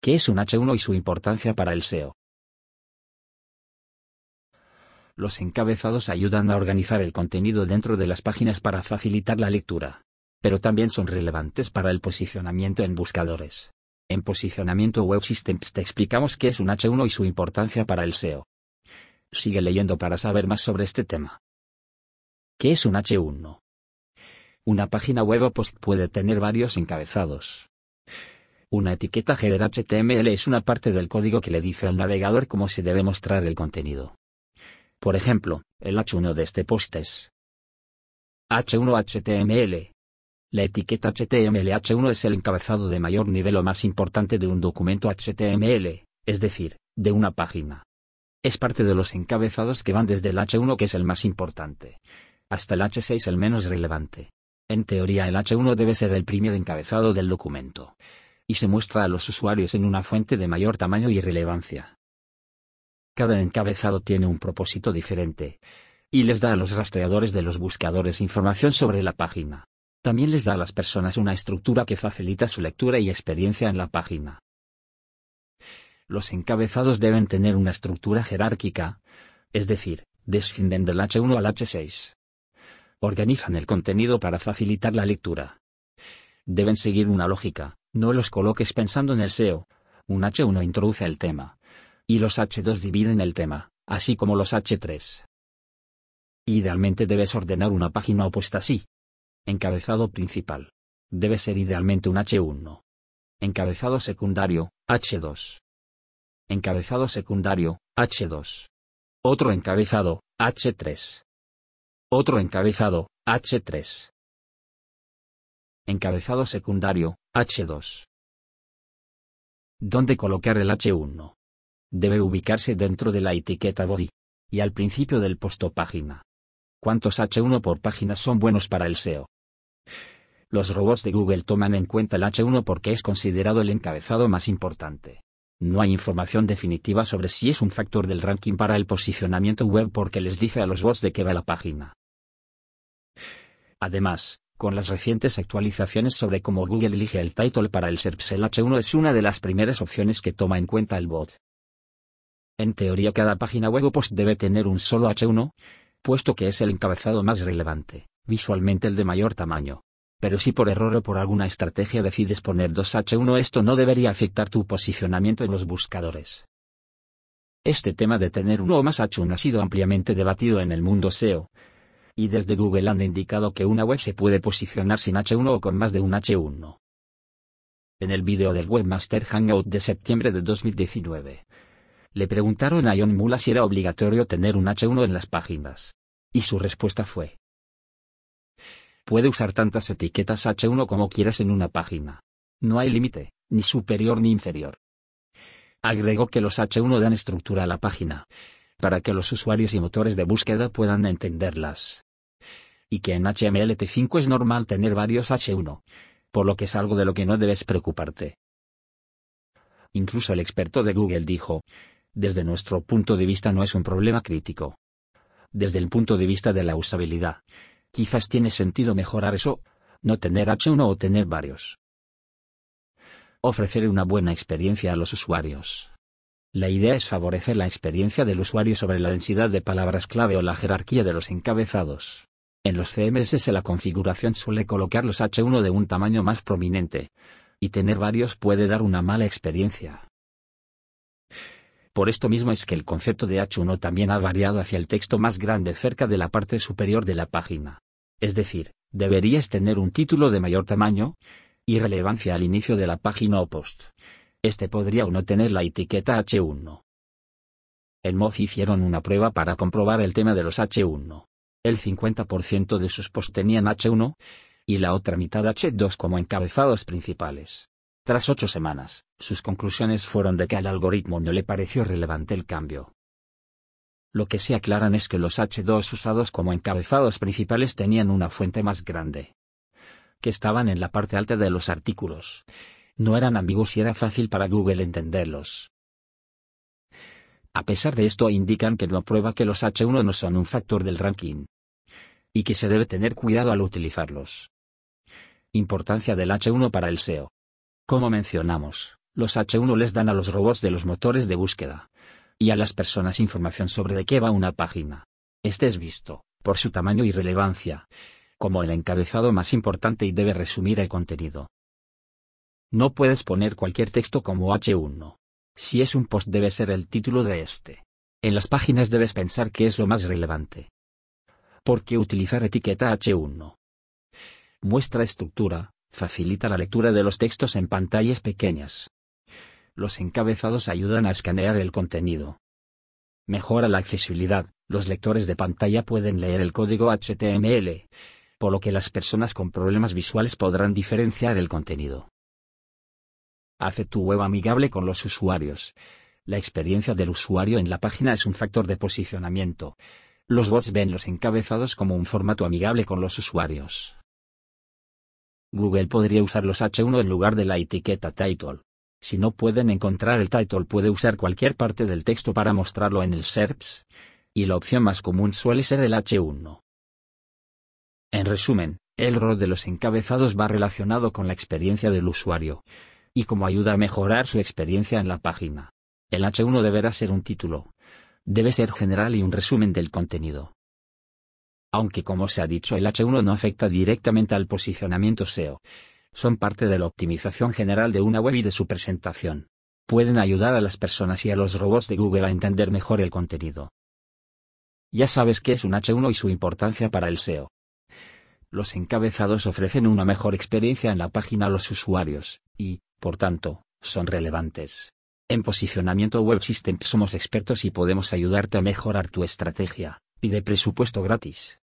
¿Qué es un H1 y su importancia para el SEO? Los encabezados ayudan a organizar el contenido dentro de las páginas para facilitar la lectura. Pero también son relevantes para el posicionamiento en buscadores. En Posicionamiento Web Systems te explicamos qué es un H1 y su importancia para el SEO. Sigue leyendo para saber más sobre este tema. ¿Qué es un H1? Una página web o post puede tener varios encabezados. Una etiqueta header HTML es una parte del código que le dice al navegador cómo se debe mostrar el contenido. Por ejemplo, el H1 de este post es H1 HTML. La etiqueta HTML H1 es el encabezado de mayor nivel o más importante de un documento HTML, es decir, de una página. Es parte de los encabezados que van desde el H1 que es el más importante, hasta el H6 el menos relevante. En teoría el H1 debe ser el primer encabezado del documento, y se muestra a los usuarios en una fuente de mayor tamaño y relevancia. Cada encabezado tiene un propósito diferente, y les da a los rastreadores de los buscadores información sobre la página. También les da a las personas una estructura que facilita su lectura y experiencia en la página. Los encabezados deben tener una estructura jerárquica, es decir, descienden del H1 al H6. Organizan el contenido para facilitar la lectura. Deben seguir una lógica, no los coloques pensando en el SEO. Un H1 introduce el tema, y los H2 dividen el tema, así como los H3. Idealmente debes ordenar una página opuesta así. Encabezado principal. Debe ser idealmente un H1. Encabezado secundario, H2. Encabezado secundario, H2. Otro encabezado, H3. Otro encabezado, H3. Encabezado secundario, H2. ¿Dónde colocar el H1? debe ubicarse dentro de la etiqueta body. Y al principio del posto página. ¿Cuántos H1 por página son buenos para el SEO? Los robots de Google toman en cuenta el H1 porque es considerado el encabezado más importante. No hay información definitiva sobre si es un factor del ranking para el posicionamiento web porque les dice a los bots de qué va la página. Además, con las recientes actualizaciones sobre cómo Google elige el title para el SERPs, el H1 es una de las primeras opciones que toma en cuenta el bot. En teoría cada página web o post debe tener un solo H1, puesto que es el encabezado más relevante, visualmente el de mayor tamaño. Pero si por error o por alguna estrategia decides poner dos H1 esto no debería afectar tu posicionamiento en los buscadores. Este tema de tener uno o más H1 ha sido ampliamente debatido en el mundo SEO. Y desde Google han indicado que una web se puede posicionar sin H1 o con más de un H1. En el vídeo del Webmaster Hangout de septiembre de 2019, le preguntaron a John Mula si era obligatorio tener un H1 en las páginas. Y su respuesta fue. Puede usar tantas etiquetas H1 como quieras en una página. No hay límite, ni superior ni inferior. Agregó que los H1 dan estructura a la página, para que los usuarios y motores de búsqueda puedan entenderlas. Y que en HMLT5 es normal tener varios H1, por lo que es algo de lo que no debes preocuparte. Incluso el experto de Google dijo, desde nuestro punto de vista no es un problema crítico. Desde el punto de vista de la usabilidad, quizás tiene sentido mejorar eso, no tener H1 o tener varios. Ofrecer una buena experiencia a los usuarios. La idea es favorecer la experiencia del usuario sobre la densidad de palabras clave o la jerarquía de los encabezados. En los CMS la configuración suele colocar los H1 de un tamaño más prominente, y tener varios puede dar una mala experiencia. Por esto mismo es que el concepto de H1 también ha variado hacia el texto más grande cerca de la parte superior de la página. Es decir, deberías tener un título de mayor tamaño y relevancia al inicio de la página o post. Este podría o no tener la etiqueta H1. En Moz hicieron una prueba para comprobar el tema de los H1. El 50% de sus posts tenían H1 y la otra mitad H2 como encabezados principales. Tras ocho semanas, sus conclusiones fueron de que al algoritmo no le pareció relevante el cambio. Lo que se aclaran es que los H2 usados como encabezados principales tenían una fuente más grande. Que estaban en la parte alta de los artículos. No eran ambiguos y era fácil para Google entenderlos. A pesar de esto indican que no prueba que los H1 no son un factor del ranking. Y que se debe tener cuidado al utilizarlos. Importancia del H1 para el SEO. Como mencionamos, Los H1 les dan a los robots de los motores de búsqueda y a las personas información sobre de qué va una página. Este es visto, por su tamaño y relevancia, como el encabezado más importante y debe resumir el contenido. No puedes poner cualquier texto como H1. Si es un post debe ser el título de este. En las páginas debes pensar qué es lo más relevante. ¿Por qué utilizar etiqueta H1? Muestra estructura, facilita la lectura de los textos en pantallas pequeñas. Los encabezados ayudan a escanear el contenido. Mejora la accesibilidad, los lectores de pantalla pueden leer el código HTML, por lo que las personas con problemas visuales podrán diferenciar el contenido. Hace tu web amigable con los usuarios. La experiencia del usuario en la página es un factor de posicionamiento. Los bots ven los encabezados como un formato amigable con los usuarios. Google podría usar los H1 en lugar de la etiqueta title. Si no pueden encontrar el title puede usar cualquier parte del texto para mostrarlo en el SERPs, y la opción más común suele ser el H1. En resumen, el rol de los encabezados va relacionado con la experiencia del usuario, y como ayuda a mejorar su experiencia en la página. El H1 deberá ser un título. Debe ser general y un resumen del contenido. Aunque como se ha dicho el H1 no afecta directamente al posicionamiento SEO, son parte de la optimización general de una web y de su presentación. Pueden ayudar a las personas y a los robots de Google a entender mejor el contenido. Ya sabes qué es un H1 y su importancia para el SEO. Los encabezados ofrecen una mejor experiencia en la página a los usuarios, y, por tanto, son relevantes. En posicionamiento web system somos expertos y podemos ayudarte a mejorar tu estrategia. Pide presupuesto gratis.